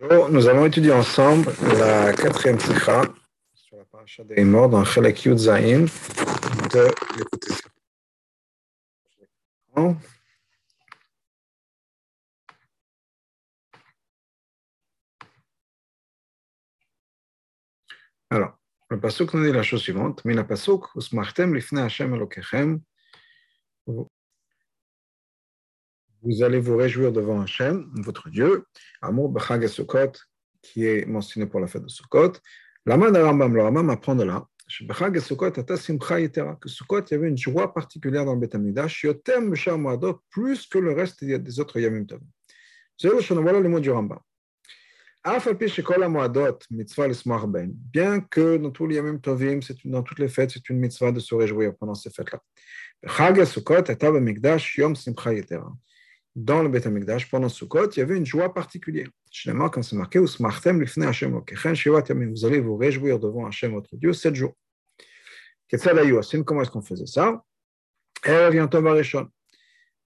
nous allons étudier ensemble la quatrième sikha sur la paracha des morts dans Chelek Yud de l'écouter. Alors, le pasuk nous dit la chose suivante. Mais la pasuk, usmachtem lifne Hashem elokechem, vous allez vous réjouir devant Hachem, votre Dieu, Amour Bechag et Sukkot, qui est mentionné pour la fête de Sukkot. L'Amad Rambam, le Rambam apprend de là, Bechag et Sukkot, Ata Simcha Yetera, que Sukkot, il y avait une joie particulière dans le Beth Amidash, Yotem Moadot, plus que le reste des autres Yamim Tov. Voilà le mot du Rambam. Bien que dans tous les Yamim Tovim, dans toutes les fêtes, c'est une mitzvah de se réjouir pendant ces fêtes-là. Dans le Beth Amikdash, pendant Sukkot, il y avait une joie particulière. Finalement, quand c'est marqué, vous allez vous réjouir devant Hachem, votre Dieu, sept jours. Comment est-ce qu'on faisait ça? Erev Yom Arishon.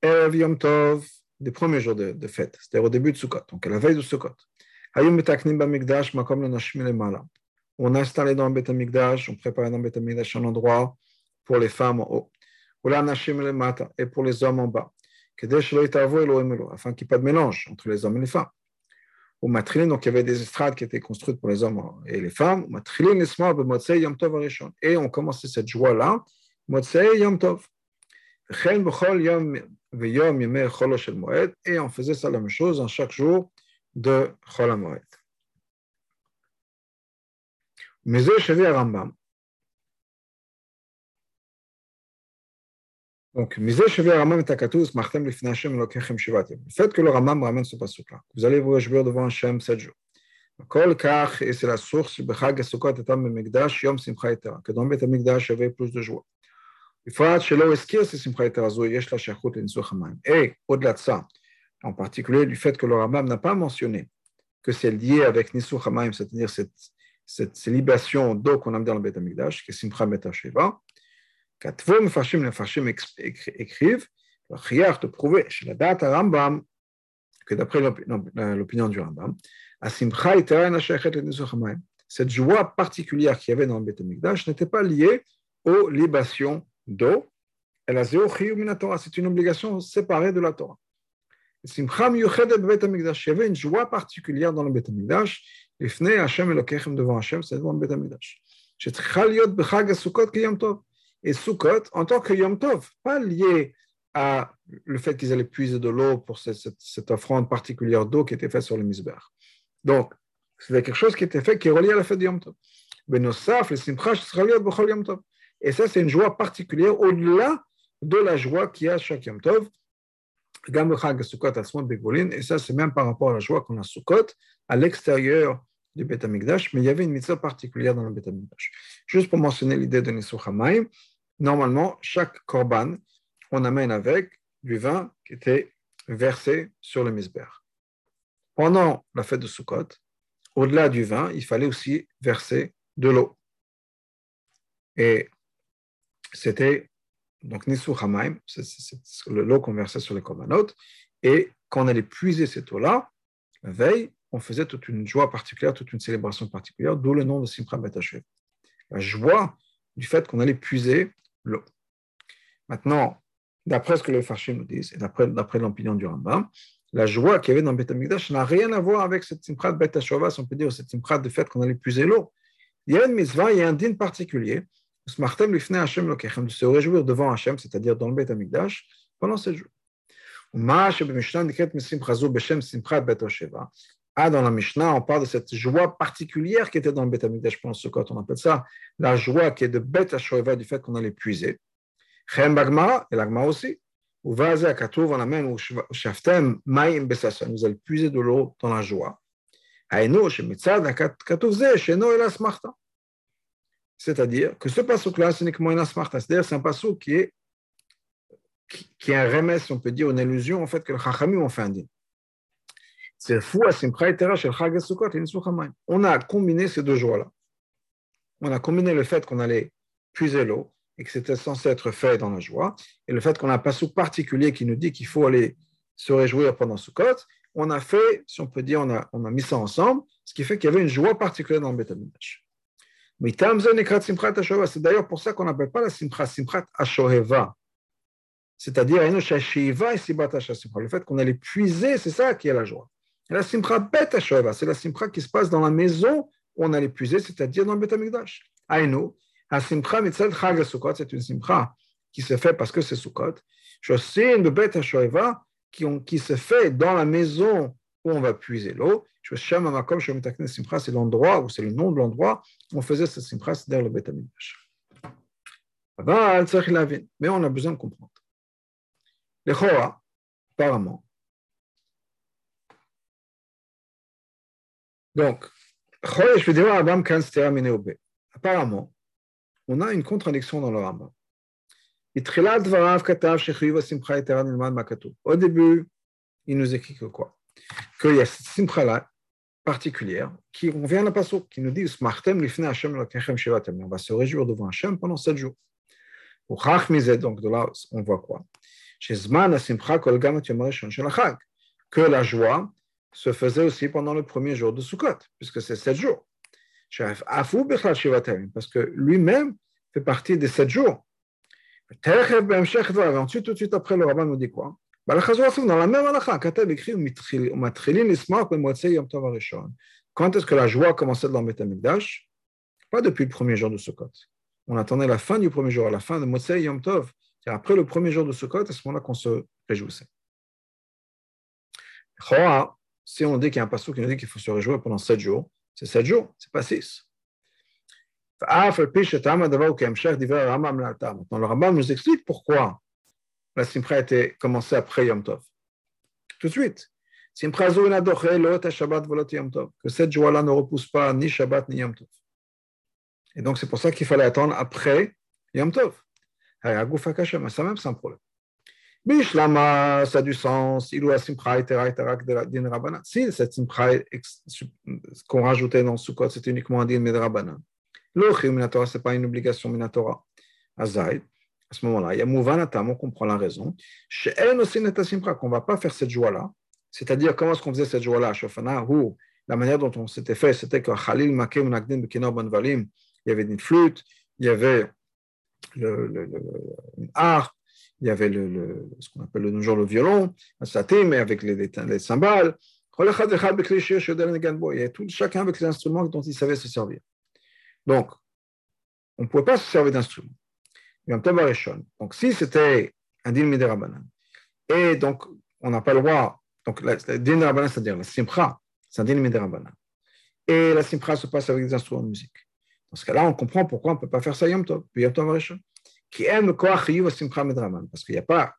Erev Yom Tov, des premiers jours de, fête, c'est-à-dire au début de Sukkot, donc à la veille de Sukkot. On a installé dans le Beth Amikdash, on préparait dans le Beth Amikdash un endroit pour les femmes en haut. Et pour les hommes en bas afin qu'il n'y ait pas de mélange entre les hommes et les femmes. Au matrilin, donc il y avait des estrades qui étaient construites pour les hommes et les femmes. Et on commençait cette joie-là, Et on faisait ça la même chose en chaque jour de Chol. Mais je Rambam. Donc, le fait que le Ramam ramène ce passage-là, vous allez vous réjouir devant Hachem sept jours. Et c'est la source, que dans Beth Amikdash, il y avait plus de joie. Et au-delà de ça, en particulier du fait que le Ramam n'a pas mentionné que c'est lié avec Nisuch Hamayim, c'est-à-dire cette, cette, libation d'eau qu'on a dans le Beth Amikdash, qui est Simcha Metasheva, Mefashim, les Mefashim écrivent, Chiach de prouver chez la date Rambam, que d'après l'opinion du Rambam, cette joie particulière qu'il y avait dans le Beth Amikdash n'était pas liée aux libations d'eau. C'est une obligation séparée de la Torah. Il y avait une joie particulière dans le Beth devant c'est devant le et Sukkot en tant que Yom Tov, pas lié à le fait qu'ils allaient puiser de l'eau pour cette, cette, offrande particulière d'eau qui était faite sur le Misber. Donc, c'était quelque chose qui était fait qui est relié à la fête de Yom Tov. Benosaf, le Simcha, Bechol Yom Tov. Et ça, c'est une joie particulière au-delà de la joie qu'il y a à chaque Yom Tov. Et ça, c'est même par rapport à la joie qu'on a Sukkot à l'extérieur du Beth mais il y avait une mitzvah particulière dans le Beth Juste pour mentionner l'idée de Nisou Hamayim, normalement, chaque korban, on amène avec du vin qui était versé sur le misber. Pendant la fête de Sukkot, au-delà du vin, il fallait aussi verser de l'eau. Et c'était donc Nisu Hamaim, c'est l'eau qu'on versait sur les korbanot. Et quand on allait puiser cette eau-là, la veille, on faisait toute une joie particulière, toute une célébration particulière, d'où le nom de Simcha Betashev. La joie du fait qu'on allait puiser l'eau. Maintenant, d'après ce que les Farshim nous disent, et d'après l'opinion du Rambam, la joie qu'il y avait dans Beth Amikdash n'a rien à voir avec cette simchat Beth si on peut dire, cette simchat de fait qu'on allait puiser l'eau. Il y a une mitzvah, il y a un din particulier, de se réjouir devant Hachem, c'est-à-dire dans le Beth Amikdash, pendant ces jours. Ah, dans la Mishnah, on parle de cette joie particulière qui était dans le Beth Amikdash pendant ce on appelle ça la joie qui est de Beth Hashoeva du fait qu'on allait puiser. Chem Bagmara, et l'Agma aussi. Ou Vaze Akatouv, on amène ou Shaftem Maïm Besasson, vous allez puiser de l'eau dans la joie. Aïno, Shemitzad, Akatouv Ze, Sheno El Asmarta. C'est-à-dire que ce passouk-là, ce n'est que une Asmarta. C'est-à-dire c'est un passouk qui est, qui, est un remède, on peut dire, une illusion, en fait, que le Chachamim ont fait un din. On a combiné ces deux joies-là. On a combiné le fait qu'on allait puiser l'eau et que c'était censé être fait dans la joie, et le fait qu'on a un passage particulier qui nous dit qu'il faut aller se réjouir pendant Sukkot, on a fait, si on peut dire, on a, mis ça ensemble, ce qui fait qu'il y avait une joie particulière dans le Beth C'est d'ailleurs pour ça qu'on n'appelle pas la Simcha Simchat Ashoheva. C'est-à-dire, le fait qu'on allait puiser, c'est ça qui est la joie. La Simcha Bet c'est la Simcha qui se passe dans la maison où on allait puiser, c'est-à-dire dans le Beth Amikdash. Aïnou, la Simcha Mitzal Chag Sukkot, c'est une Simcha qui se fait parce que c'est Sukkot. Shosin Bet Ashoheva, qui, qui se fait dans la maison où on va puiser l'eau. C'est l'endroit, ou c'est le nom de l'endroit où on faisait cette simcha, c'est le Beth Mais on a besoin de comprendre. Les Chora, apparemment. Donc, apparemment, on a une contradiction dans le Rambam. Au début, il nous écrit que quoi? Qu'il y a cette simcha-là particulière qui revient à la passo, qui nous dit On va se réjouir devant Hachem pendant sept jours. Donc de là, on voit quoi? Que la joie se faisait aussi pendant le premier jour de Sukkot, puisque c'est sept jours. Parce que lui-même fait partie des sept jours. Ensuite, tout de suite après, le rabbin nous dit quoi? Dans la même halakha, Quand est-ce que la joie commençait dans le Betamikdash? Pas depuis le premier jour de Sukkot. On attendait la fin du premier jour, à la fin de Motsei Yom Tov. C'est après le premier jour de Sukkot, à ce moment-là qu'on se réjouissait. Si on dit qu'il y a un passage qui nous dit qu'il faut se réjouir pendant sept jours, c'est sept jours, c'est pas six. Maintenant, le Rambam nous explique pourquoi la Simcha a été commencée après Yom Tov. Tout de suite. Que cette joie-là ne repousse pas ni Shabbat ni Yom Tov. Et donc, c'est pour ça qu'il fallait attendre après Yom Tov. Ça même, c'est un problème. Bishlama, ça a du sens. Il a simcha din rabbanan. Si cette simcha qu'on rajoutait dans Sukkot, c'était uniquement un din rabbanan. L'ochim minatora, ce n'est pas une obligation minatora. Azaïd, à ce moment-là, il y a Mouvanatam, on comprend la raison. Chez Elle aussi, qu'on ne va pas faire cette joie-là. C'est-à-dire, comment est-ce qu'on faisait cette joie-là Shofana Ou la manière dont on s'était fait, c'était que Khalil Makem Nagdim Bekinor Banvalim, il y avait une flûte, il y avait le, le, le, une harpe, il y avait le, ce qu'on appelle le jour le violon, un satim, avec les, les, les cymbales. Il y a tout, chacun avec les instruments dont il savait se servir. Donc, on ne pouvait pas se servir d'instruments. Donc, si c'était un din midirabanan, et donc on n'a pas le droit, donc le din midirabanan, c'est-à-dire la simcha, c'est un din midirabanan, et la simcha se passe avec des instruments de musique. Dans ce cas-là, on comprend pourquoi on ne peut pas faire ça Yom Tov, puis Yom Tov Arishon. Qui aime le koach yiv simcha midrabanan, parce qu'il n'y a pas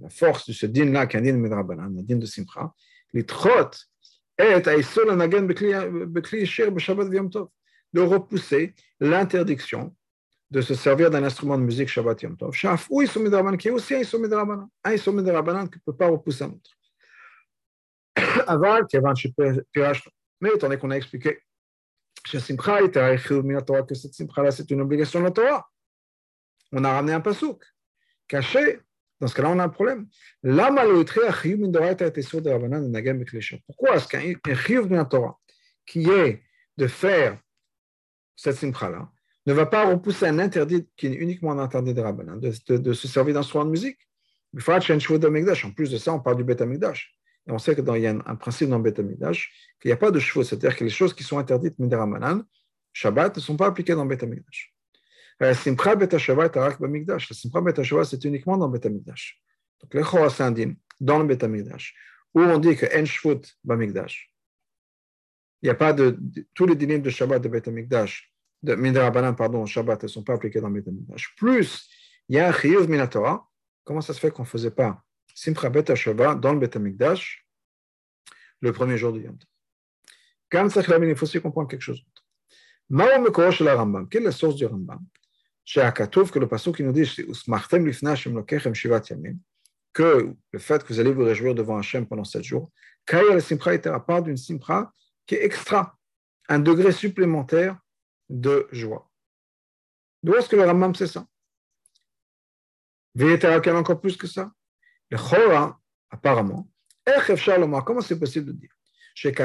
la force de ce din-là qu'un din midrabanan, un din de simcha, trot et aïsol anagan bekli shir b'shabbat v'yom tov, de repousser l'interdiction de se servir d'un instrument de musique Shabbat Yom Tov. Shaf, ou Issoum qui est aussi un Issoum Rabanan. Un Issoum Rabanan qui ne peut pas repousser un autre. Aval, qui avant Pirash. Mais étant donné qu'on a expliqué que Simcha était que cette Simcha-là, c'est une obligation de la Torah, on a ramené un pasouk caché. Dans ce cas-là, on a un problème. Pourquoi est-ce qu'un chiyuv de la Torah, qui est de faire cette simcha-là, ne va pas repousser un interdit qui est uniquement un interdit de Rabbanan, de, de, de, se servir d'instrument de musique? En plus de ça, on parle du Beth Amikdash. Et on sait qu'il y a un, principe dans le Beth Amikdash qu'il n'y a pas de chevaux, c'est-à-dire que les choses qui sont interdites de Rabbanan, Shabbat, ne sont pas appliquées dans le Beth Amikdash. La Simcha Bet Shabbat Arak Bamikdash. La Simcha Bet Shabbat, c'est uniquement dans le Beth Amikdash. Donc, le Chora Sandim, dans le Beth Amikdash, où on dit que En Shvut il n'y a pas de, tous les dîners de Shabbat de Beth Amikdash de Midrabanan, pardon, Shabbat, ne sont pas appliquées dans le Midrash. Plus, il y a un Chiyuv Minatora. Comment ça se fait qu'on ne faisait pas Simcha Bet Shabbat dans le Bet le premier jour du Yom Quand ça il faut aussi comprendre quelque chose d'autre. Quelle est la source du Rambam Chez que le passage qui nous dit que le fait que vous allez vous réjouir devant Hachem pendant sept jours, Kaya le Simcha était à part d'une Simcha qui est extra, un degré supplémentaire de joie. D'où est-ce que le Rambam sait ça Véhétérakel encore plus que ça. Le Chora, apparemment, Comment c'est possible de dire? Que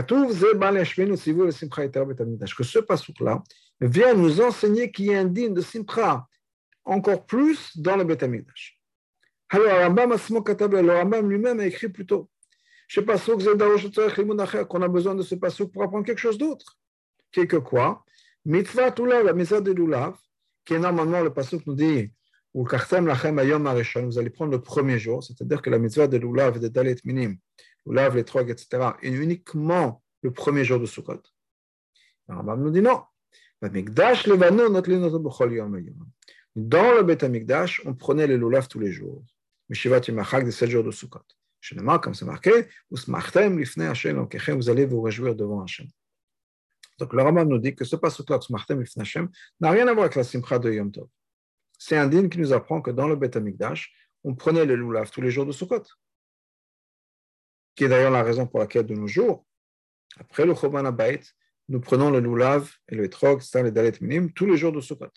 ce passouk-là vient nous enseigner qu'il y a un digne de Simcha encore plus dans le Beth Amikdash. Alors, le Rambam lui-même a écrit plus tôt qu'on a besoin de ce passouk pour apprendre quelque chose d'autre. Quelque quoi? Mitzvah Tulav, la mitzvah de Lulav, qui est normalement le passouk nous dit ou vous allez prendre le premier jour, c'est-à-dire que la mitzvah de Lulav, de Dalet Minim, Lulav, les trogs, etc., est uniquement le premier jour de Sukkot. Le Rambam nous dit non. Dans le Beth Amikdash, on prenait le Lulav tous les jours. Mishivat Yimachak de 7 jours de Sukkot. Je ne comme c'est marqué, vous allez vous réjouir devant Hachem. Donc le Rambam nous dit que ce passage-là, n'a rien à voir avec la simcha de Yom Tov. C'est un dîme qui nous apprend que dans le Beth Amikdash, on prenait le loulav tous les jours de Sukkot, qui est d'ailleurs la raison pour laquelle de nos jours, après le Choban Abayt, nous prenons le loulav et le etrog, c'est-à-dire les dalet minim, tous les jours de Sukkot,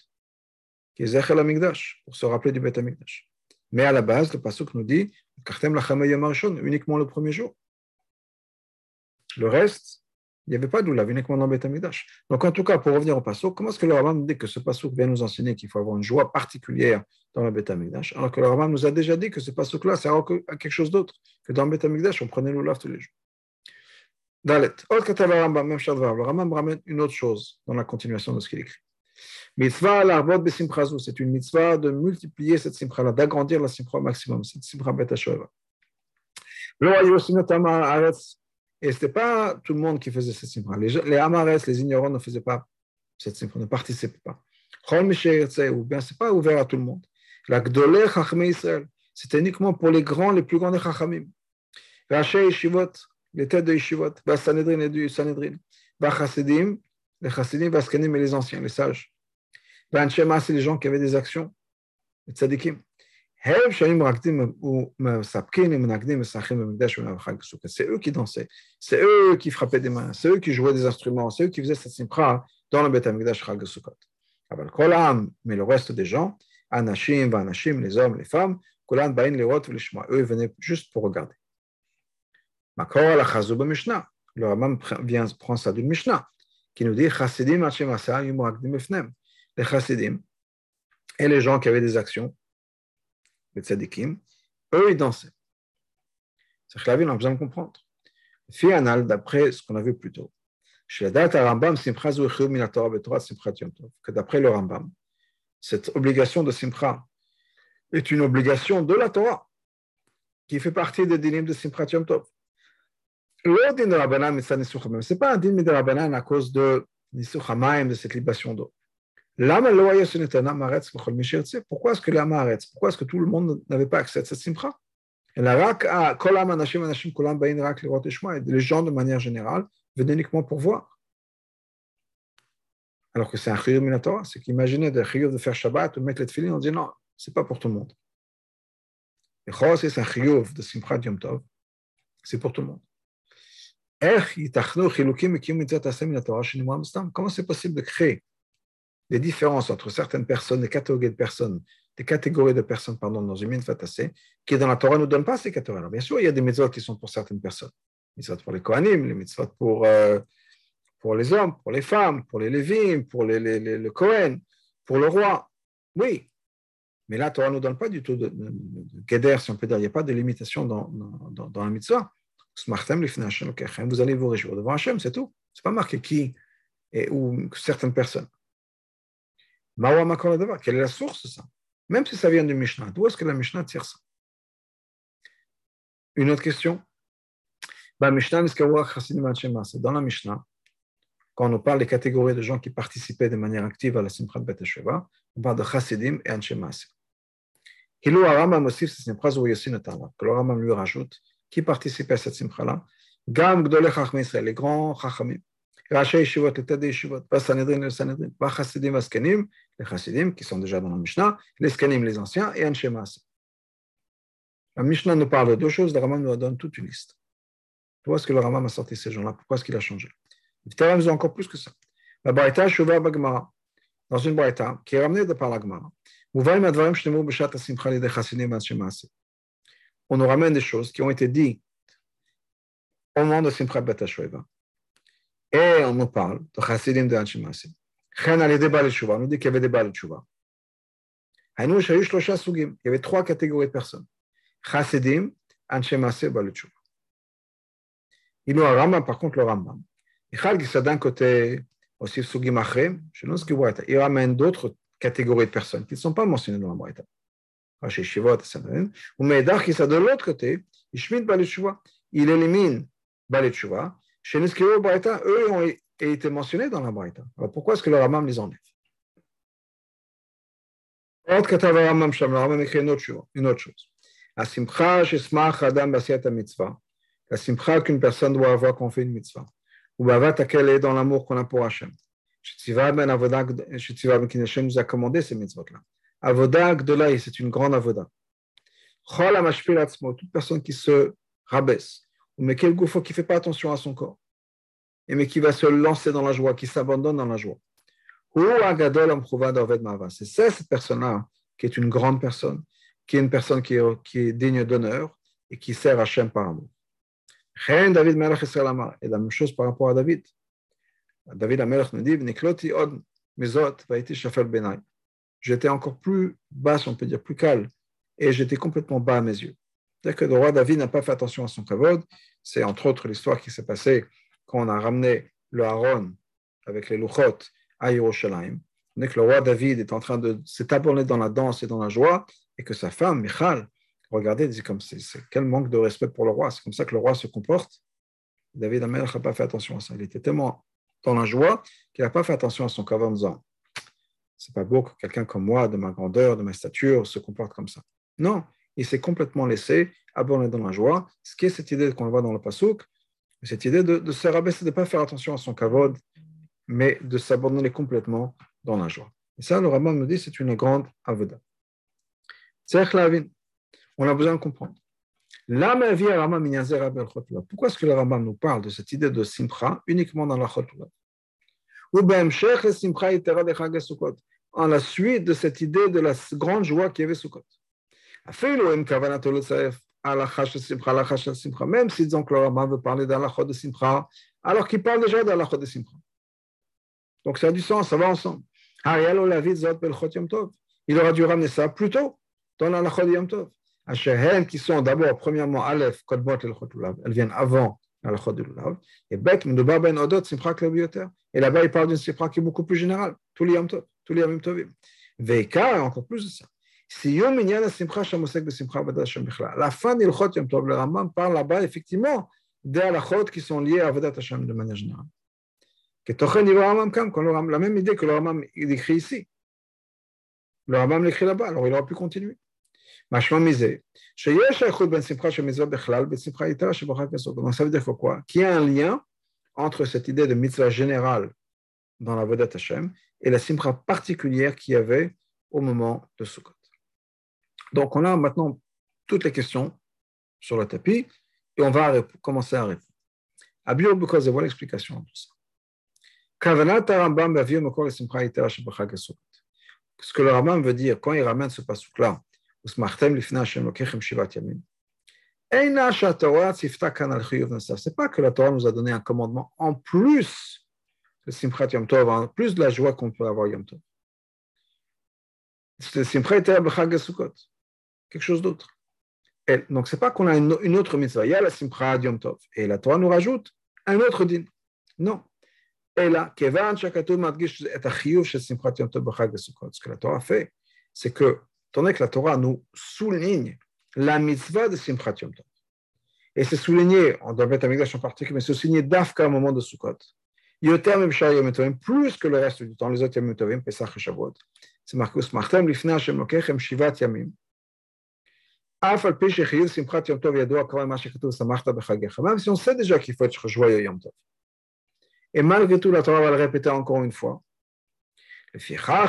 qui est Zechel Amikdash, pour se rappeler du Beth Amikdash. Mais à la base, le Pasuk nous dit uniquement le premier jour. Le reste, il n'y avait pas d'oulav, uniquement dans Beth Donc, en tout cas, pour revenir au Pasuk, comment est-ce que le Rambam dit que ce Pasuk vient nous enseigner qu'il faut avoir une joie particulière dans le Beth alors que le Rambam nous a déjà dit que ce Pasuk-là sert à quelque chose d'autre, que dans le Beth on prenait l'oulav tous les jours. Dalet. Le Rambam ramène une autre chose dans la continuation de ce qu'il écrit. Mitzvah l'arbot besimchazu, c'est une mitzvah de multiplier cette simcha-là, d'agrandir la simcha au maximum, cette simcha bet Et ce n'était pas tout le monde qui faisait cette simcha. Les, les amares, les ignorants ne faisaient pas cette simcha, ne participaient pas. Ou bien ce n'est pas ouvert à tout le monde. La Gdolé Chachmé Israël, c'était uniquement pour les grands, les plus grands des Chachamim. Raché Yeshivot, les têtes de Yeshivot, Sanhedrin et du Sanhedrin, Chassidim, les Chassidim, les anciens, les sages. C'est les gens qui avaient des actions, les tzadikim. C'est eux qui dansaient, c'est eux qui frappaient des mains, c'est eux qui jouaient des instruments, c'est eux qui faisaient cette simcha dans le Beth Amikdash Chag Sukkot. Mais le reste des gens, Anashim, Vanashim, les hommes, les femmes, Kolan, Bain, les eux venaient juste pour regarder. Makor Chazou Mishnah. Le Ramam vient prendre ça d'une Mishnah qui nous dit Chasidim Hashem Asa les chassidim et les gens qui avaient des actions, les tzadikim, eux, ils dansaient. C'est que la vie, on a besoin de comprendre. Fianal, d'après ce qu'on a vu plus tôt, que d'après le Rambam, cette obligation de Simcha est une obligation de la Torah qui fait partie des dinim de Simchat Yom. Ce n'est pas un din de Rabbanan à cause de de cette libation d'eau. Pourquoi est-ce que l'Amaretz Pourquoi est-ce que tout le monde n'avait pas accès à cette simcha Les gens, de manière générale, venaient uniquement pour voir. Alors que c'est un chiyuv minatora, c'est qu'imaginer de chiyuv de faire Shabbat ou mettre les tefillin, on dit non, c'est pas pour tout le monde. Et c'est un chiyuv de simcha Yom Tov, c'est pour tout le monde. Comment c'est possible de créer des différences entre certaines personnes, des catégories de personnes, des catégories de personnes pardon, dans une mitzvah qui dans la Torah ne nous donne pas ces catégories. Alors, bien sûr, il y a des mitzvot qui sont pour certaines personnes. Les mitzvot pour les Kohanim, les mitzvot pour, euh, pour les hommes, pour les femmes, pour les Lévim, pour les, le Kohen, pour le roi. Oui. Mais la Torah ne nous donne pas du tout de, de, si on peut dire. Il n'y a pas de limitation dans, dans la mitzvah. Vous allez vous réjouir devant Hachem, c'est tout. Ce n'est pas marqué qui ou certaines personnes. Quelle est la source de ça? Même si ça vient du Mishnah, d'où est-ce que la Mishnah tire ça? Une autre question? Bah, Dans la Mishnah, quand on parle des catégories de gens qui participaient de manière active à la Simchat Bet on parle de Chassidim et Anshe Maaseh. Hilou Arama aussi, c'est une phrase où Yossi que le Rambam lui rajoute, qui participaient à cette simcha-là. Gam Gdolé Chachmi Israël, les grands Chachamim. Racha Yeshivot, les Tadé Yeshivot, pas Sanhedrin, les Sanhedrin, pas Chassidim, Askenim, les Chassidim qui sont déjà dans la Mishnah, les Skanim, les anciens, et Anshemasi. La Mishnah nous parle de deux choses, le Ramam nous donne toute une liste. Pourquoi est-ce que le Ramam a sorti ces gens-là? Pourquoi est-ce qu'il a changé? Les Vitaram nous encore plus que ça. La Baïta Shuvah Bagmara, dans une Baïta, qui est ramenée de par la Gemara, Mouvaim Advarim Shnemu B'Shat HaSimcha Lidei Chassidim, Anshemasi on nous ramène des choses qui ont été dites au moment de Simchat Batashueva. Et on nous parle de Chassidim de Anshimasi. Chen On nous dit qu'il y avait des Baal Tshuva. Il y avait trois catégories de personnes. Chassidim, Anshimasi, Baal Tshuva. Il y a Rambam, par contre, le Rambam. Michal qui d'un côté aussi Sugim Achrem, il ramène d'autres catégories de personnes qui ne sont pas mentionnées dans la Braïta. Ou Meidach qui de l'autre côté. Il élimine chez eux ont été mentionnés dans la. Alors pourquoi est-ce que le Ramam les enlève? Une autre chose. Shesmach adam basiat mitzvah. La simcha qu'une personne doit avoir quand fait une mitzvah. Qu'elle est dans l'amour qu'on a pour Shetziva ben Kinashem nous a commandé ces mitzvot-là. Avoda gdolai, c'est une grande avoda. Chol toute personne qui se rabaisse mais quel goufo qui ne fait pas attention à son corps, et mais qui va se lancer dans la joie, qui s'abandonne dans la joie. C'est ça, cette personne-là, qui est une grande personne, qui est une personne qui est, qui est digne d'honneur et qui sert Hachem par amour. David Et la même chose par rapport à David. David Amelech nous dit J'étais encore plus bas, on peut dire plus calme, et j'étais complètement bas à mes yeux. C'est-à-dire que le roi David n'a pas fait attention à son kavod. C'est entre autres l'histoire qui s'est passée quand on a ramené le Haron avec les Luchot à Yerushalayim. que le roi David est en train de s'établir dans la danse et dans la joie, et que sa femme, Michal, regardez, dit comme c'est quel manque de respect pour le roi. C'est comme ça que le roi se comporte. David Amelech n'a pas fait attention à ça. Il était tellement dans la joie qu'il n'a pas fait attention à son kavod c'est pas beau que quelqu'un comme moi, de ma grandeur, de ma stature, se comporte comme ça. Non, il s'est complètement laissé abandonner dans la joie. Ce qui est cette idée qu'on voit dans le Passouk, cette idée de, se rabaisser, de ne pas faire attention à son kavod, mais de s'abandonner complètement dans la joie. Et ça, le Rambam nous dit, c'est une grande avoda. On a besoin de comprendre. Pourquoi est-ce que le Rambam nous parle de cette idée de simcha uniquement dans la chotula En la suite de cette idée de la grande joie qu'il y avait Sukkot. Même si donc le Rambam veut parler d'Alachot de Simcha, alors qu'il parle déjà d'Alachot de Simcha. Donc ça a du sens, ça va ensemble. Il aura dû ramener ça plus tôt dans l'Alachot de Yom Tov. qui sont d'abord, premièrement, Aleph, Kodbot et elles viennent avant l'Alachot de Lulav. Et Bet, Mdubar Ben Odot, Simcha Klabioter. Et là-bas, il parle d'une Simcha qui est beaucoup plus générale, tous les Yom Tov, tous les Yom Tovim. Veika, encore plus de ça. La fin d'Ilchot Yom Tov, le Rambam parle là-bas effectivement des qui sont liés à Hashem de manière générale. La même idée que le Rambam écrit ici. Le Rambam l'écrit là-bas, alors il aurait pu continuer. Ça veut dire quoi? Y a un lien entre cette idée de mitzvah générale dans la Vodat Hashem et la simcha particulière qu'il y avait au moment de Sukkot. Donc, on a maintenant toutes les questions sur le tapis et on va commencer à répondre. Abiyur Bukaz, voilà l'explication de ça. Ce que le Rambam veut dire quand il ramène ce pasuk-là, c'est pas que la Torah nous a donné un commandement en plus de Simchat Yom Tov, en plus de la joie qu'on peut avoir Yom Tov. C'est Simchat Yom Sukkot quelque chose d'autre. donc, ce n'est pas qu'on a une, autre mitzvah. Il y a la simcha Yom Tov. Et la Torah nous rajoute un autre din. Non. Et là, Kevan Shakatou Madgish et Achiyuv Simchat Yom Tov Sukkot. Ce que la Torah fait, c'est que, étant que la Torah nous souligne la mitzvah de Simchat Yom Tov, et c'est souligné, on doit mettre un en particulier, mais c'est souligné d'Afka au moment de Sukkot. Yoter Mimshar Yom Tovim, plus que le reste du temps, les autres Yom Tovim, Pesach et Shavuot. C'est marqué Usmartem Lifnei Hashem Lokechem Shivat Yamim. Même si on sait déjà qu'il faut être joyeux Yom Tov. Et malgré tout, la Torah va le répéter encore une fois.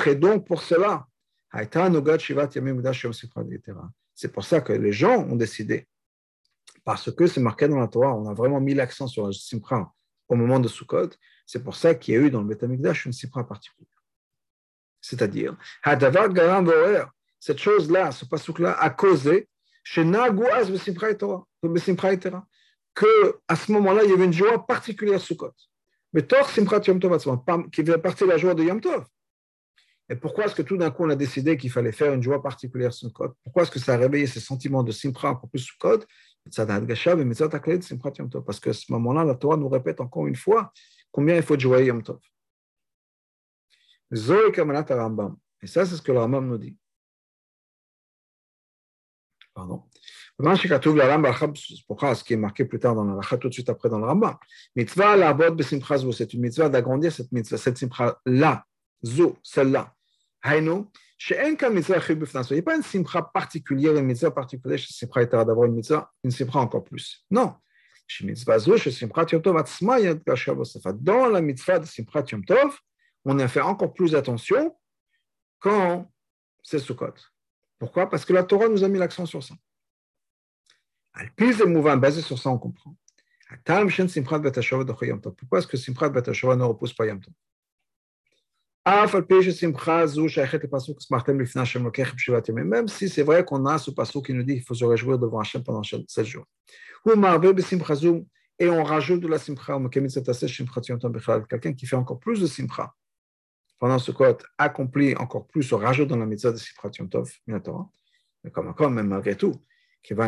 Et donc, pour cela, c'est pour ça que les gens ont décidé, parce que c'est marqué dans la Torah, on a vraiment mis l'accent sur la Simcha au moment de Sukkot, c'est pour ça qu'il y a eu dans le Beth une Simcha particulière. C'est-à-dire, cette chose-là, ce pasuk-là, a causé qu'à ce moment-là, il y avait une joie particulière sous Sukkot. Mais Tor Simchat Yom Tov, qui faisait partie de la joie de Yom Tov. Et pourquoi est-ce que tout d'un coup on a décidé qu'il fallait faire une joie particulière sur Sukkot? Pourquoi est-ce que ça a réveillé ce sentiment de Simcha encore plus Sukkot? Parce qu'à ce moment-là, la Torah nous répète encore une fois combien il faut de jouer Yom Tov. Et ça, c'est ce que le Rambam nous dit. Pardon. Pourquoi ce qui est marqué plus tard dans la tout de suite après dans le Rambam. Mitzvah la c'est une mitzvah d'agrandir cette mitzvah, cette simcha là, zo, celle-là. Hainu, שאין כאן מצווה חיוב בפני עצמו. Il n'y a pas une simcha particulière, une mitzvah particulière chez simcha et d'avoir une mitzvah, une simcha encore plus. Non. dans la mitzvah de simcha yom tov, on a fait encore plus attention quand c'est Sukkot. Pourquoi? Parce que la Torah nous a mis l'accent sur ça. Al-Piz mouvant basé sur ça, on comprend. Pourquoi est-ce que Simchat Batashova ne repousse pas Yom Tov? Même si c'est vrai qu'on a ce passage qui nous dit qu'il faut réjouir devant Hachem pendant 7 jours. Et on rajoute de la quelqu'un qui fait encore plus de pendant ce code accomplit encore plus, on rajoute dans la mitzvah de simcha Yom Tov, mais comme encore, même malgré tout, il n'y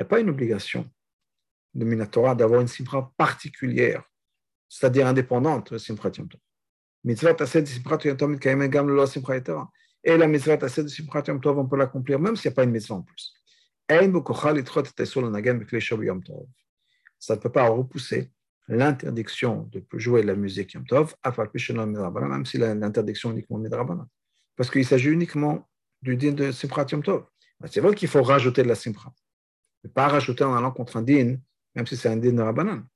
a pas une obligation de Minatora d'avoir une simcha particulière c'est-à-dire indépendante Simchat Yom Tov. Mitzvah Tasset de Simchat Yom Tov, Gam Lo Simchat. Et la mitzvah Tasset de Simchat Yom Tov, on peut l'accomplir même s'il n'y a pas une mitzvah en plus. Ça ne peut pas repousser l'interdiction de jouer de la musique Yom Tov, même si l'interdiction est uniquement Midrabanan. Parce qu'il s'agit uniquement du din de Simchat Yom Tov. C'est vrai qu'il faut rajouter de la Simchat, mais pas rajouter en allant contre un din, même si c'est un din de Rabbanan.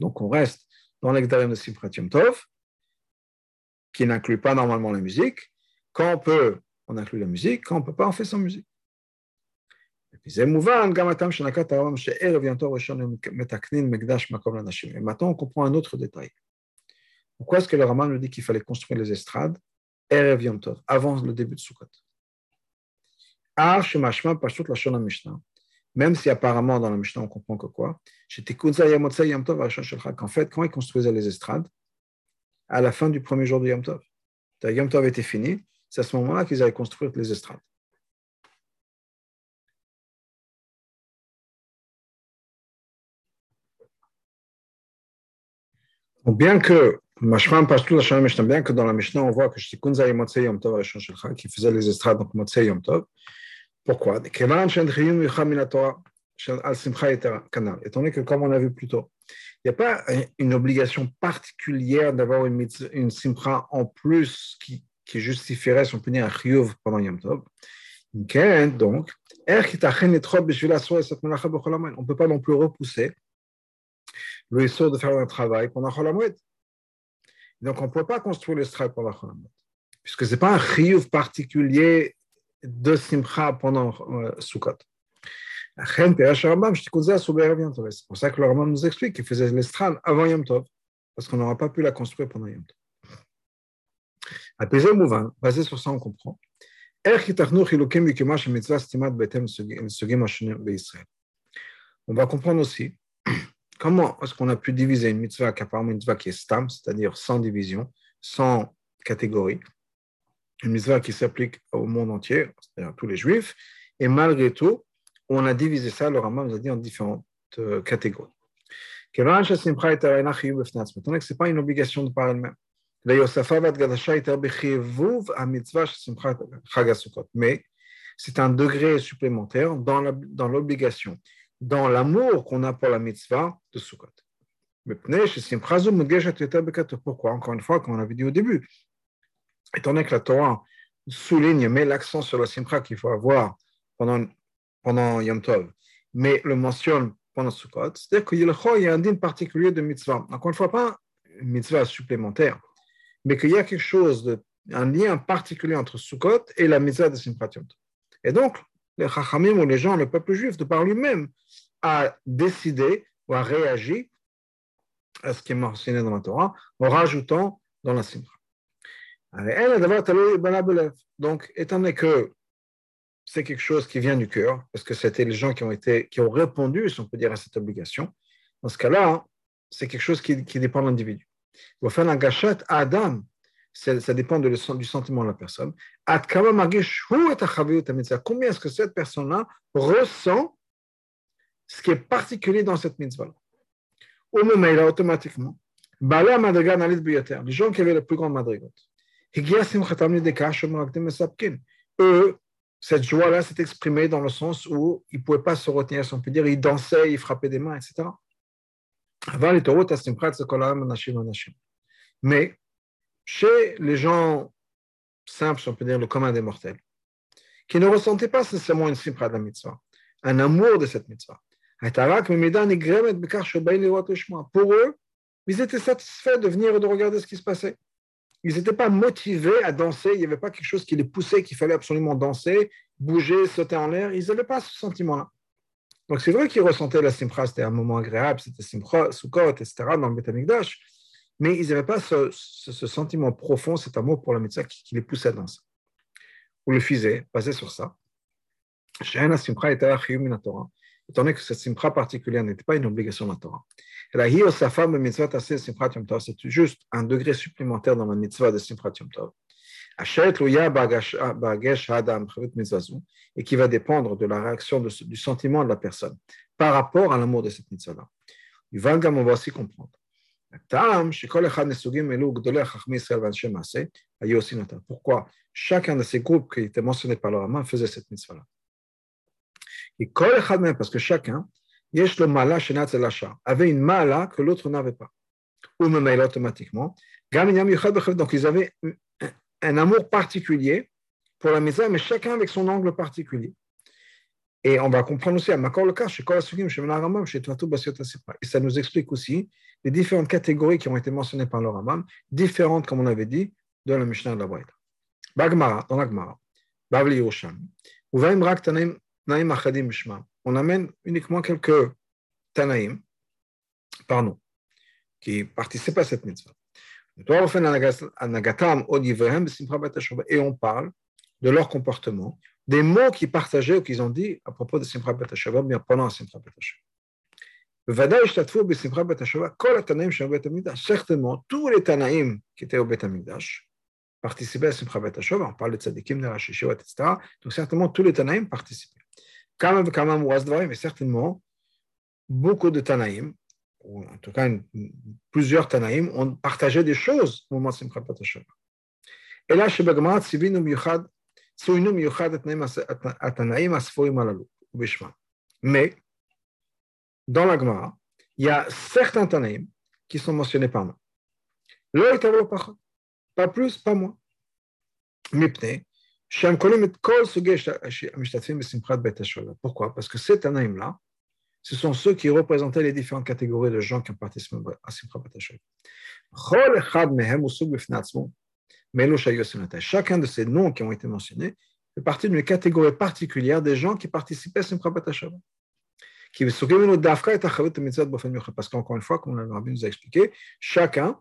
Donc on reste dans l'extérieur de Simchat Tov, qui n'inclut pas normalement la musique. Quand on peut, on inclut la musique. Quand on ne peut pas, on fait sans musique. Et maintenant, on comprend un autre détail. Pourquoi est-ce que le Raman nous dit qu'il fallait construire les estrades avant le début de Sukkot? Même si apparemment dans la Mishnah on comprend que quoi? Qu'en fait, quand ils construisaient les estrades, à la fin du premier jour de Yom Tov, Yom Tov était fini, c'est à ce moment-là qu'ils avaient construit les estrades. bien que bien que dans la Mishnah on voit que qui faisait les estrades donc Motzei Yom Tov, pourquoi? Étant donné que, comme on a vu plus tôt, il n'y a pas une obligation particulière d'avoir une, une simcha en plus qui, qui justifierait, si on peut dire, un chiyuv pendant Yom Tov. Donc, on ne peut pas non plus repousser le issur de faire un travail pendant Cholamoued. Donc, on ne peut pas construire le strat pendant Cholamoued, puisque ce n'est pas un chiyuv particulier de Simcha pendant euh, Sukkot. C'est pour ça que le Rambam nous explique qu'il faisait l'estrade avant Yom Tov, parce qu'on n'aura pas pu la construire pendant Yom Tov. Apaiser mouvant, basé sur ça, on comprend. On va comprendre aussi comment est-ce qu'on a pu diviser une mitzvah qui est stam, c'est-à-dire sans division, sans catégorie, une mitzvah qui s'applique au monde entier, c'est-à-dire à tous les juifs, et malgré tout, on a divisé ça, le Rambam nous a dit en différentes euh, catégories. Maintenant ce n'est pas une obligation de par elle-même. Mais c'est un degré supplémentaire dans l'obligation, dans l'amour qu'on a pour la mitzvah de Sukkot. Pourquoi? Encore une fois, comme on avait dit au début, étant donné que la Torah souligne, met l'accent sur la simcha qu'il faut avoir pendant, pendant Yom Tov, mais le mentionne pendant Sukkot, c'est-à-dire qu'il y a un din particulier de mitzvah. Encore une fois, pas une mitzvah supplémentaire, mais qu'il y a quelque chose, de, un lien particulier entre Sukkot et la mitzvah de Simchat Yom Tov. Et donc, les Chachamim ou les gens, le peuple juif, de par lui-même, a décidé ou a réagi à ce qui est mentionné dans la Torah en rajoutant dans la Simcha. Donc, étant donné que c'est quelque chose qui vient du cœur, parce que c'était les gens qui ont, été, qui ont répondu, si on peut dire, à cette obligation. Dans ce cas-là, c'est quelque chose qui, dépend de l'individu. Faire un gachat Adam, ça dépend du sentiment de la personne. Combien est-ce que cette personne-là ressent ce qui est particulier dans cette mitzvah Au moment là, automatiquement, les gens qui avaient le plus grand madrigot, eux, cette joie-là s'est exprimée dans le sens où ils ne pouvaient pas se retenir, si on peut dire, ils dansaient, ils frappaient des mains, etc. Mais chez les gens simples, si on peut dire le commun des mortels, qui ne ressentaient pas nécessairement une simcha de la mitzvah, un amour de cette mitzvah. Pour eux, ils étaient satisfaits de venir et de regarder ce qui se passait. Ils n'étaient pas motivés à danser, il n'y avait pas quelque chose qui les poussait, qu'il fallait absolument danser, bouger, sauter en l'air. Ils n'avaient pas ce sentiment-là. Donc c'est vrai qu'ils ressentaient la simcha, c'était un moment agréable, c'était simcha, sukkot, etc., dans le Betamikdash, mais ils n'avaient pas ce, sentiment profond, cet amour pour la mitzvah qui, les poussait à danser. Ou le faisaient, basé sur ça. simcha était Torah étant donné que cette simcha particulière n'était pas une obligation de la Torah. C'est juste un degré supplémentaire dans la mitzvah de Simchat Yom Tov. Et qui va dépendre de la réaction du sentiment de la personne par rapport à l'amour de cette mitzvah-là. On va aussi comprendre. Pourquoi chacun de ces groupes qui étaient mentionnés par le Rama faisait cette mitzvah-là? Parce que chacun, avait une mala que l'autre n'avait pas. Ou même automatiquement. Donc ils avaient un amour particulier pour la maison, mais chacun avec son angle particulier. Et on va comprendre aussi, et ça nous explique aussi les différentes catégories qui ont été mentionnées par le Ramam, différentes, comme on avait dit, de la Mishnah de la Braïta. Bagmara, dans la Gemara, Bavli Yerushalmi, Uvaim Rak Tanaim on amène uniquement quelques Tanaïm, pardon, qui participent à cette mitzvah. Et on parle de leur comportement, des mots qu'ils partageaient ou qu'ils ont dit à propos de Simcha Bet bien pendant Simcha Certainement, tous les Tanaïm qui étaient au Bet participaient à Simcha on parle de Tzadikim, de Rashishot, etc. Donc certainement, tous les Tanaïm participaient mais certainement, beaucoup de Tanaïm, ou en tout cas plusieurs Tanaïm, ont partagé des choses au moment de Simchat Patashava. Et là, chez Bagmarat, Sivinu Miyuchad, Soinu Miyuchad Atanaïm Asfoim Alalu, Mais, dans la Gemara, il y a certains Tanaïm qui sont mentionnés par moi. Pas plus, pas moins. Mipne, pourquoi? Parce que ces Tanaïm-là, ce sont ceux qui représentaient les différentes catégories de gens qui ont participé à Simchat Chacun de ces noms qui ont été mentionnés fait partie d'une catégorie particulière des gens qui participaient à Simchat Parce qu'encore une fois, comme le nous a expliqué, chacun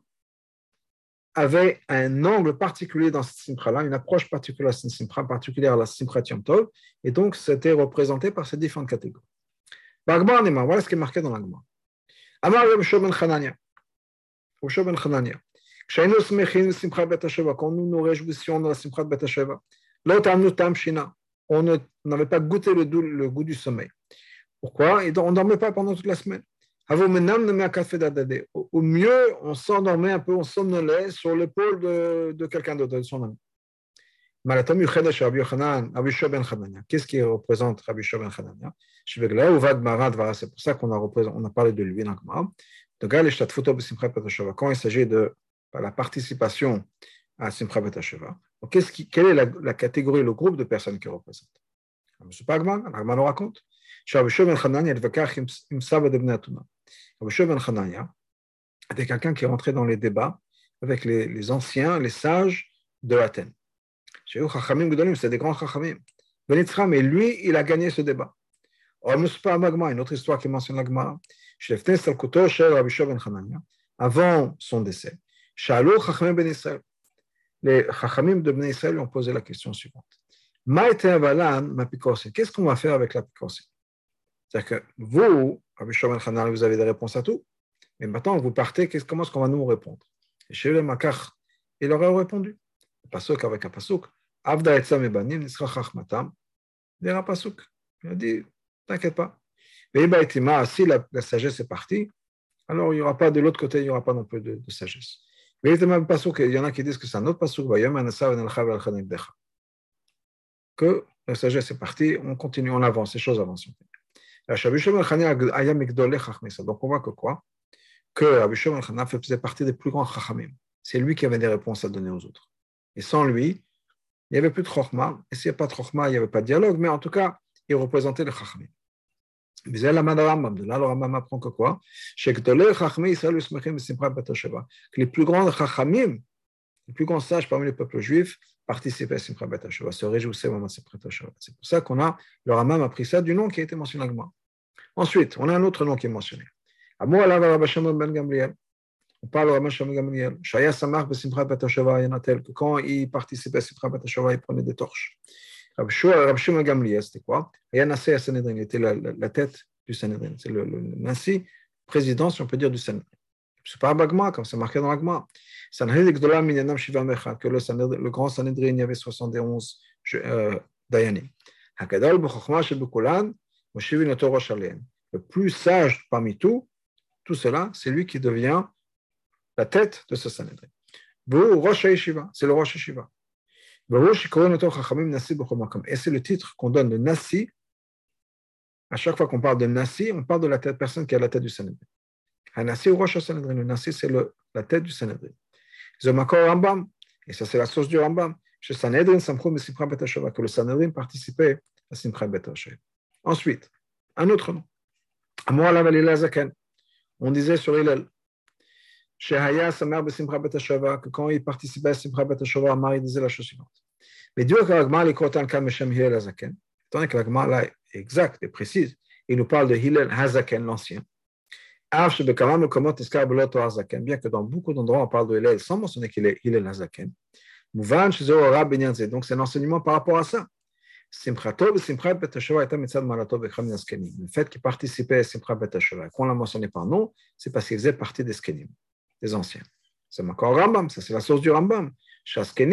avait un angle particulier dans cette simcha-là, une approche particulière à cette simcha, particulière à la simcha Yom et donc c'était représenté par ces différentes catégories. Voilà ce qui est marqué dans l'agma. Amar Rabbi ben Chanania. Ben. Quand nous nous réjouissions dans la simcha Bet Hasheva, on n'avait pas goûté le, le goût du sommeil. Pourquoi? On ne dormait pas pendant toute la semaine. Au mieux, on s'endormait un peu, on somnolait sur l'épaule de, quelqu'un d'autre, de son ami. Ben Qu'est-ce qui représente Rabbi Shua ben C'est pour ça qu'on a, a parlé de lui dans Quand il s'agit de la participation à Simcha Betasheva, quelle est la, catégorie, le groupe de personnes qu'il représente M. Pagman, Agman nous raconte. Rabbi ben il Bnei Rabbi Ben Chanania était quelqu'un qui rentrait dans les débats avec les, anciens, les sages de Athènes. C'est des grands chachamim. Ben et lui, il a gagné ce débat. Une autre histoire qui mentionne la Gemara. Ben avant son décès, les chachamim de Ben Israël lui ont posé la question suivante. Qu'est-ce qu'on va faire avec la C'est-à-dire que vous, Shimon vous avez des réponses à tout, mais maintenant vous partez, comment est-ce qu'on va nous répondre? Il aurait répondu. Pasuk avec un Pasuk, Avda etzam ebanim nisra. Il a dit, t'inquiète pas. Si la, sagesse est partie, alors il n'y aura pas de l'autre côté, il n'y aura pas non plus de, sagesse. Il y en a qui disent que c'est un autre Pasuk, que la sagesse est partie, on continue, on avance, les choses avancent. Donc on voit que quoi? Que Rabbi Shimon faisait partie des plus grands chachamim. C'est lui qui avait des réponses à donner aux autres. Et sans lui, il n'y avait plus de chokma. Et s'il n'y a pas de il n'y avait pas de dialogue, mais en tout cas, il représentait le chachamim. Mais là, le Rambam apprend que quoi? Que les plus grands chachamim, les plus grands sages parmi les peuples juifs, participaient à Simcha Bet se réjouissaient au moment de C'est pour ça qu'on a, le Rambam a pris ça du nom qui a été mentionné à Ensuite, on a un autre nom qui est mentionné. Amour Allah Rabbi Shimon ben Gamliel. On parle de Rabbi Shimon ben Gamliel. Shaya Samar Besimcha Bet Yanatel, que quand il participait à Simcha Bet il prenait des torches. Rabbi Shimon ben Gamliel, c'était quoi? Yanasé à Sanhedrin, il était la, la, la, tête du Sanhedrin. C'est le, le, Nassi, président, si on peut dire, du Sanhedrin. C'est pas Bagma, comme c'est marqué dans l'Agma que le, le grand Sanhedrin, il y avait 71 euh, Dayanim. Le plus sage parmi tous, tout cela, c'est lui qui devient la tête de ce Sanhedrin. C'est le Rosh Hashiva. Et c'est le titre qu'on donne de Nassi. À chaque fois qu'on parle de Nassi, on parle de la personne qui a la tête du Sanhedrin. Un Nassi ou Rosh Sanhedrin. Le Nassi, c'est la tête du Sanhedrin. Rambam. Et ça, c'est la source du Rambam. Que le Sanhedrin participait à Simcha Betashava. Ensuite, un autre nom. On disait sur Hillel, que quand il participait à Simcha Betashava, Amar, disait la chose suivante. Mais Dieu, il étant que l'Agmar, là, est exact et précise, il nous parle de Hillel Hazaken, l'ancien. Bien que dans beaucoup d'endroits, on parle de Hillel sans mentionner qu'il est Hillel Hazaken. Donc, c'est un enseignement par rapport à ça. Le fait qu'il participait à Simchat Betashova, qu'on l'a mentionné par nom, c'est parce qu'il faisait partie des Skenim, des anciens. C'est encore Rambam, ça c'est la source du Rambam. Que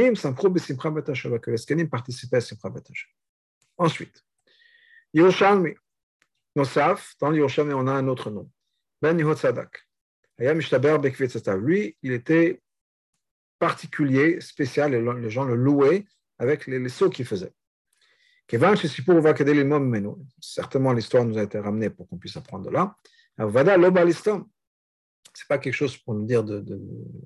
les Skenim participaient à Simchat Betashova. Ensuite, Yerushalmi. Nosaf, dans Yerushalmi, on a un autre nom. Ben Lui, il était particulier, spécial, et les gens le louaient avec les, sauts qu'il faisait. Certainement, l'histoire nous a été ramenée pour qu'on puisse apprendre de là. C'est pas quelque chose pour nous dire de,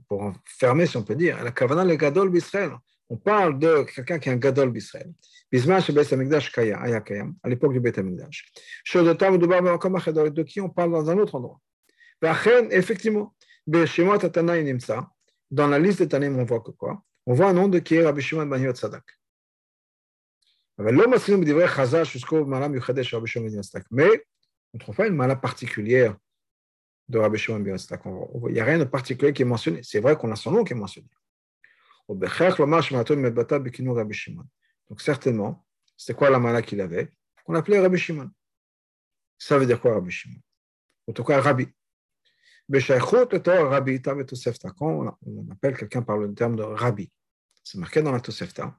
pour enfermer, si on peut dire. La kavana le gadol d'Israël. On parle de quelqu'un qui est un gadol d'Israël. À l'époque du Beth Amikdash. De qui on parle dans un autre endroit. Effectivement, dans la liste des Tanim, on voit que quoi? On voit un nom de qui est Rabbi Shimon ben Sadak. Mais on ne trouve pas une mala particulière de Rabbi Shimon ben. Il n'y a rien de particulier qui est mentionné. C'est vrai qu'on a son nom qui est mentionné. Donc certainement, c'était quoi la mala qu'il avait? On appelait Rabbi Shimon. Ça veut dire quoi Rabbi Shimon En tout cas, Rabbi. Quand on appelle quelqu'un par le terme de Rabbi, c'est marqué dans la Tosefta.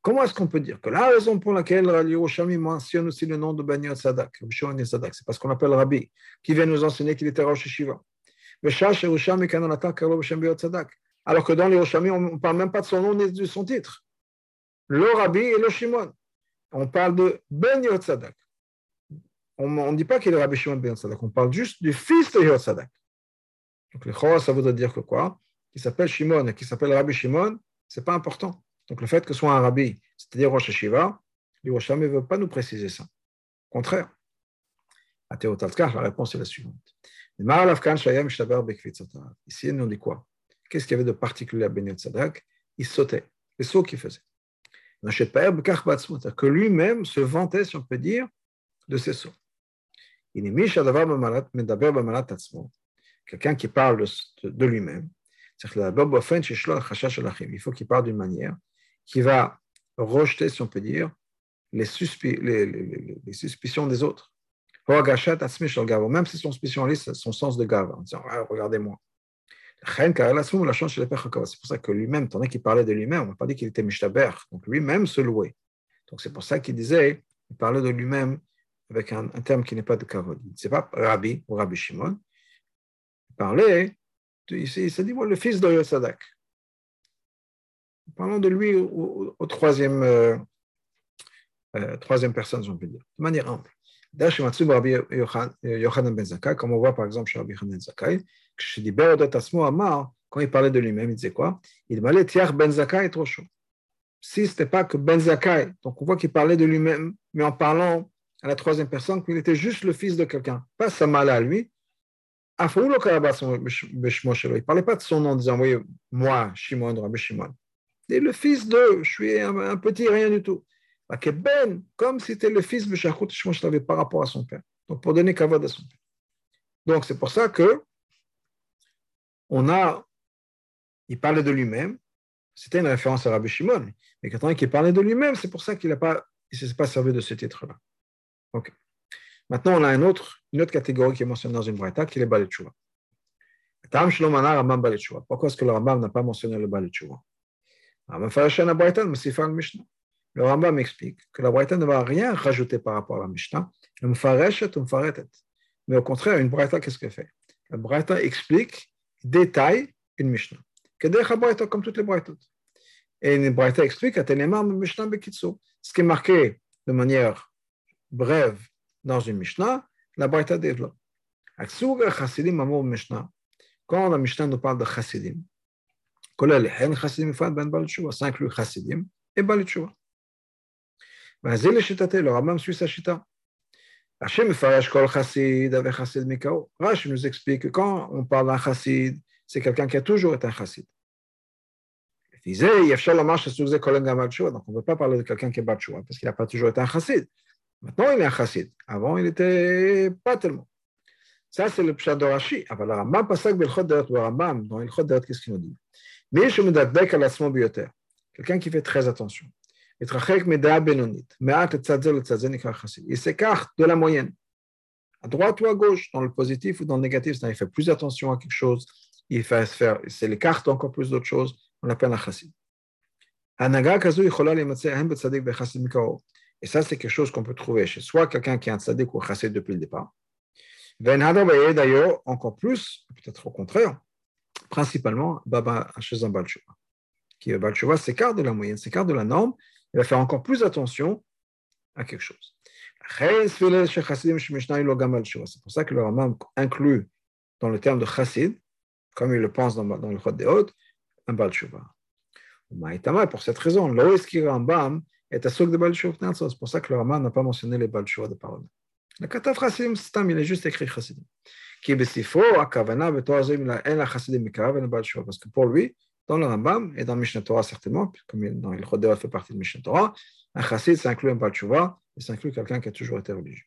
Comment est-ce qu'on peut dire que la raison pour laquelle Yerushalmi mentionne aussi le nom de Bani Sadak, Sadak, c'est parce qu'on appelle Rabbi, qui vient nous enseigner qu'il était Rosh Shiva. Alors que dans Yerushalmi, on ne parle même pas de son nom ni de son titre. Le Rabbi et le Shimon. On parle de Ben Sadak. On ne dit pas qu'il est Rabbi Shimon Ben Sadak, on parle juste du fils de Sadak. Donc le Chora, ça voudrait dire que quoi? Qui s'appelle Shimon et qui s'appelle Rabbi Shimon, c'est pas important. Donc le fait que ce soit un rabbi, c'est-à-dire Rosh Hashiva, Yerushalmi ne veut pas nous préciser ça. Au contraire. À Théotalka, la réponse est la suivante. Ici, nous dit quoi? Qu'est-ce qu'il y avait de particulier à Ben Sadak Il sautait, les sauts qu'il faisait. Que lui-même se vantait, si on peut dire, de ses sauts. Quelqu'un qui parle de lui-même, il faut qu'il parle d'une manière qui va rejeter, si on peut dire, les, suspicions des autres. Même si son son sens de gave, en disant Regardez-moi. C'est pour ça que lui-même, tandis qu'il parlait de lui-même, on n'a pas dit qu'il était Mishtaber, donc lui-même se louait. Donc c'est pour ça qu'il disait, il parlait de lui-même avec un, terme qui n'est pas de kavod. C'est pas Rabbi ou Rabbi Shimon. Il parlait, il s'est dit, le fils de Yosadak. Parlons de lui au, troisième, euh, euh, troisième personne, on peut dire, de manière ample. Ben comme on voit par exemple chez Rabbi Yochanan Zakai, quand il parlait de lui-même, il disait quoi? Il m'allait Tiach ben Zakai est trop chaud. Si ce n'était pas que ben Zakai, donc on voit qu'il parlait de lui-même, mais en parlant à la troisième personne, qu'il était juste le fils de quelqu'un, pas sa mal à lui. Il ne parlait pas de son nom en disant Oui, moi, Shimon, Rabbi Shimon. Il le fils de, je suis un, petit rien du tout. Ben, comme si c'était le fils de Shachut Shmosh par rapport à son père. Donc, pour donner kavod à son père. Donc, c'est pour ça que on a, il parlait de lui-même, c'était une référence à Rabbi Shimon, mais quand il parlait de lui-même, c'est pour ça qu'il ne s'est pas servi de ce titre-là. Ok. Maintenant, on a un autre, une autre catégorie qui est mentionnée dans une braïta, qui est le Balet Pourquoi est-ce que le Rambam n'a pas mentionné le Balet le Rambam explique que la Braïta ne va rien rajouter par rapport à la Mishnah, mais au contraire, une Braïta, qu'est-ce qu'elle fait? La Braïta explique, détaille une Mishnah. Comme toutes les Braïtot. Et une Braïta explique, ce qui est marqué de manière brève dans une Mishnah, la Braïta développe. Quand la Mishnah nous parle de Chassidim, ça inclut Chassidim et Baal le Rambam suit sa chita. Rashi nous explique que quand on parle d'un chassid, c'est quelqu'un qui a toujours été un chassid. Donc on ne peut pas parler de quelqu'un qui est batchoua parce qu'il n'a pas toujours été un chassid. Maintenant il est un chassid. Avant il n'était pas tellement. Ça c'est le pshat de Rashi. Mais le Rambam deret, le Rambam dans qu'est-ce qu'il nous dit? Mais je me dadbek à l'asmo bioter. Quelqu'un qui fait très attention. Il s'écarte de la moyenne, à droite ou à gauche, dans le positif ou dans le négatif. Il fait plus attention à quelque chose, il fait faire, c'est l'écarte encore plus d'autres choses, on appelle un chassid. Et ça, c'est quelque chose qu'on peut trouver chez soit quelqu'un qui est un tzaddik ou un chassid depuis le départ. D'ailleurs, encore plus, peut-être au contraire, principalement chez un Balchova. Qui Balchova s'écarte de la moyenne, s'écarte de la norme, il va faire encore plus attention à quelque chose. C'est pour ça que le Rambam inclut dans le terme de chassid, comme il le pense dans, le Chod des Hautes, un Baal Pour cette raison, Rambam est à de C'est pour ça que le Rambam n'a pas mentionné les Baal de parole. Le Katav Chassidim, Stam, il est juste écrit chassidim. Qui est Akavana, la Chassidim le Baal Parce que pour lui, dans le Rambam et dans Mishnah Torah certainement, comme dans le fait partie de Mishnah Torah, un chassid, ça inclut un Baal et ça inclut quelqu'un qui a toujours été religieux.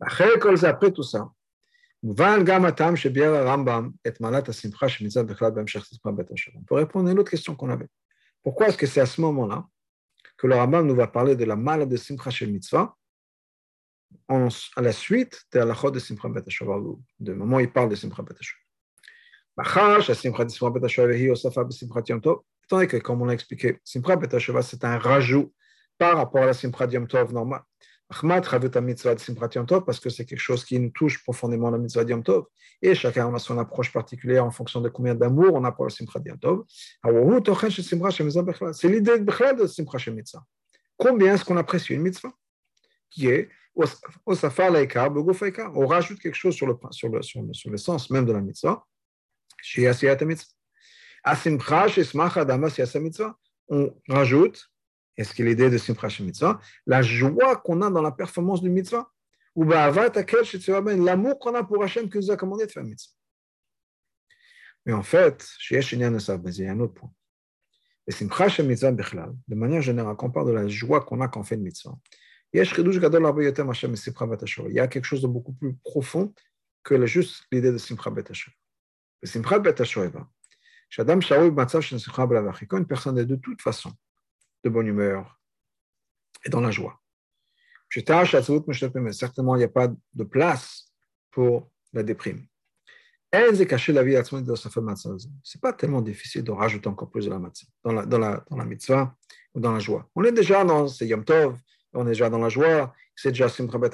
Après tout ça, on peut répondre à une autre question qu'on avait. Pourquoi est-ce que c'est à ce moment-là que le Rambam nous va parler de la maladie de Simcha Shel Mitzvah à la suite de la de Simcha Bet de moment où il parle de Simcha Bet Étant donné que, comme on l'a expliqué, Simcha Betasheva, c'est un rajout par rapport à la Simcha Yom Tov normale. Ahmad Chavut mitzvah de Simchat Yom Tov parce que c'est quelque chose qui nous touche profondément la mitzvah Yom Tov. Et chacun a son approche particulière en fonction de combien d'amour on a pour la Simchat Yom Tov. C'est l'idée de Simcha Shem Mitzvah. Combien est-ce qu'on apprécie une mitzvah? Qui est on rajoute quelque chose sur le, sur le, sur le, le sens même de la mitzvah on rajoute est-ce que l'idée de Simcha Mitzvah La joie qu'on a dans la performance du mitzvah? Ou l'amour qu'on a pour Hachem qui nous a commandé de faire mitzvah. Mais en fait, chez il y a un autre point. Et Simcha Mitzvah de manière générale, quand on parle de la joie qu'on a quand on fait une mitzvah, il y a quelque chose de beaucoup plus profond que juste l'idée de Simcha Shaoui Matzav Simcha Quand une personne est de toute façon de bonne humeur et dans la joie. Certainement, il n'y a pas de place pour la déprime. Ce n'est pas tellement difficile de rajouter encore plus de la mitzvah, dans la, dans la, dans la mitzvah ou dans la joie. On est déjà dans Yom Tov, on est déjà dans la joie, c'est déjà Simcha Bet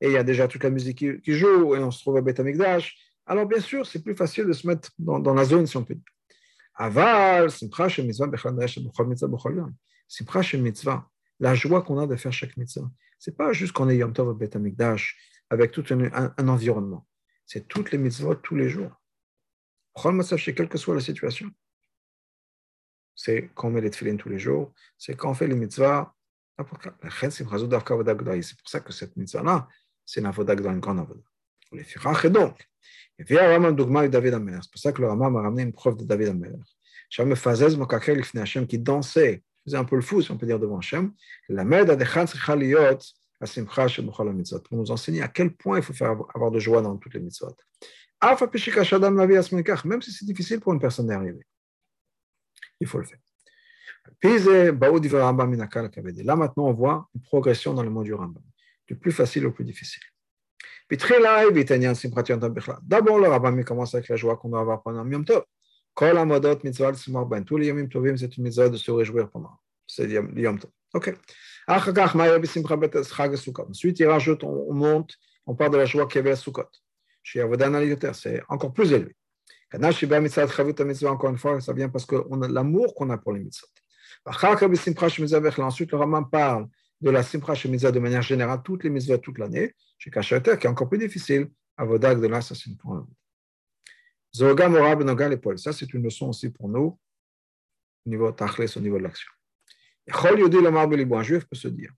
et il y a déjà toute la musique qui, joue, et on se trouve à Bet Amikdash. Alors, bien sûr, c'est plus facile de se mettre dans, dans la zone, si on peut dire. Aval, Simcha. Simcha Mitzvah, la joie qu'on a de faire chaque mitzvah. C'est pas juste qu'on est Yom Tov Bet Amikdash avec tout un, un, environnement. C'est toutes les mitzvahs tous les jours. Mitzvah, quelle que soit la situation. C'est quand on met les tefillin tous les jours, c'est quand on fait les mitzvahs. C'est pour ça que cette mitzvah-là, c'est une avodah une grande avodah. Et donc, et puis, David Amelech. C'est pour ça que le Rama m'a ramené une preuve de David Amelech. Shem Fazez Mokakel Lifne Hashem, qui dansait, faisait un peu le fou, si on peut dire, devant Hashem. La med Adechan Tzricha Liot, Asimcha Shem Bechol Mitzvot, pour nous enseigner à quel point il faut faire avoir de joie dans toutes les mitzvot. Alpha Peshika Shadam Lavi Asmenikach, même si c'est difficile pour une personne d'y arriver. Il faut le faire. Là, maintenant, on voit une progression dans le mot du Rambam, du plus facile au plus difficile. D'abord, le rabbin commence avec la joie qu'on doit avoir pendant Yom Tov. Ben. Tous les Yomim Tovim, c'est une mitzvah de se réjouir pendant. C'est Yom Tov. OK. Ensuite, il rajoute, on monte, on parle de la joie qu'il y avait à Sukkot. Chez Avodan c'est encore plus élevé. Encore une fois, ça vient parce a l'amour qu'on a pour les mitzvot. Ensuite, le rabbin parle de la Simcha Shemiza de manière générale, toutes les mitzvahs toute l'année, chez Kachater, qui est encore plus difficile, Avodag de l'assassin pour un Zoga Morab Noga l'épaule. Ça, c'est une leçon aussi pour nous, au niveau Tachles, au niveau de l'action. Chol Yodi Lamar Belibou, un juif peut se dire.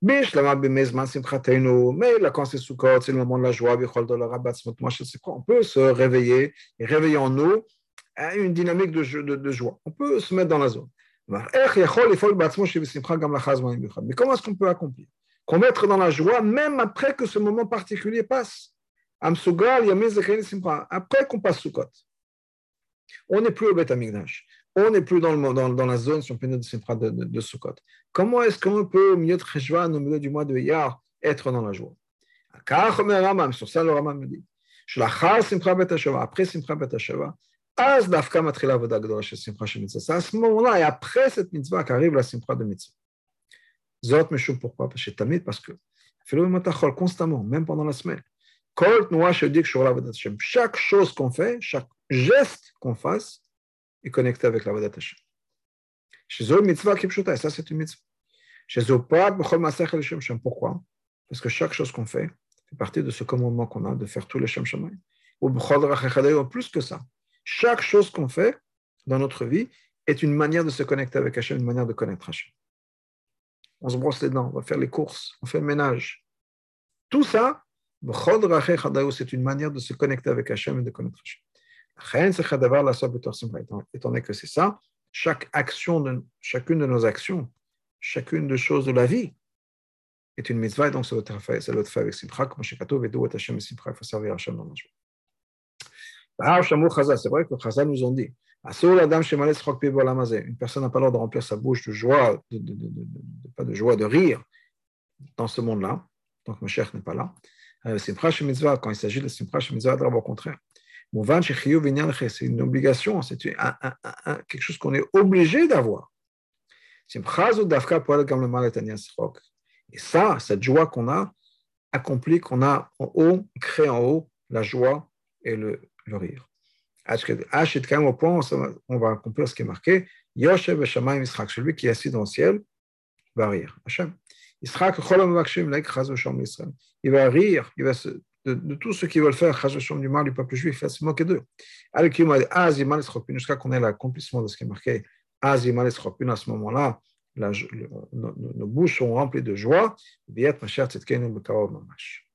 Bish Lamar Bemezman Simchateinu, mais la quand c'est Sukkot, c'est le moment de la joie, Bichol de la Rabat, on peut se réveiller et réveiller en nous une dynamique de, de, de joie. On peut se mettre dans la zone. Mais comment est-ce qu'on peut accomplir? Qu'on mettre dans la joie même après que ce moment particulier passe. Après qu'on passe Sukkot. On n'est plus au Beth Amigdash. On n'est plus dans, la zone, si on peut de, de, de Sukkot. Comment est-ce qu'on peut, au milieu de Cheshvan, au milieu du mois de Iyar, être dans la joie? Sur ça, le Ramam me dit. Après Simcha Bet אז דווקא מתחילה עבודה גדולה של שמחה של מצווה. זה השמאלה, et après cette mitzvah qu'arrive la simcha de mitzvah. זאת משום pourquoi? parce que תמיד, parce que אפילו אם אתה יכול, constamment, même pendant la semaine, כל תנועה שיודעים קשורה לעבודת השם, chaque chose qu'on fait, chaque geste qu'on fasse, est connecté avec לעבודת השם. שזו מצווה כפשוטה, ça c'est une mitzvah. שזו פרט בכל מעשיך לשם שם, pourquoi? Parce que chaque chose qu'on fait, fait partie de ce commandement qu'on a de faire tous les shem shamayim. ou בכל דרכיך d'ailleurs plus que ça. Chaque chose qu'on fait dans notre vie est une manière de se connecter avec Hachem, une manière de connaître Hachem. On se brosse les dents, on va faire les courses, on fait le ménage. Tout ça, c'est une manière de se connecter avec Hachem et de connaître Hachem. Étant donné que c'est ça, chaque action, chacune de nos actions, chacune des choses de la vie est une mitzvah, et donc ça doit être fait avec Simcha, comme Shekato, Vedo, Hachem et Simcha, il faut servir Hachem dans la joie. C'est vrai que Chazal nous ont dit une personne n'a pas l'ordre de remplir sa bouche de joie, de, pas de joie, de rire dans ce monde-là, tant que Mashiach n'est pas là. Euh, quand il s'agit de Simcha Mitzvah, au contraire. C'est une obligation, c'est quelque chose qu'on est obligé d'avoir. Et ça, cette joie qu'on a, accomplit qu'on a en haut, crée en haut la joie et le, le rire. au point, on va accomplir ce qui est marqué Yoshev Shamaim Israq, celui qui est assis dans le ciel, va rire. Hashem. Israq, il va rire, il va se, de, de tout ce qu'ils veulent faire, du mal du peuple juif, il va se moquer d'eux. Jusqu'à qu'on ait l'accomplissement de ce qui est marqué, à ce moment-là, nos, nos, bouches sont remplies de joie. Viet Mashiach Tzedkenu Bekarov Mamash.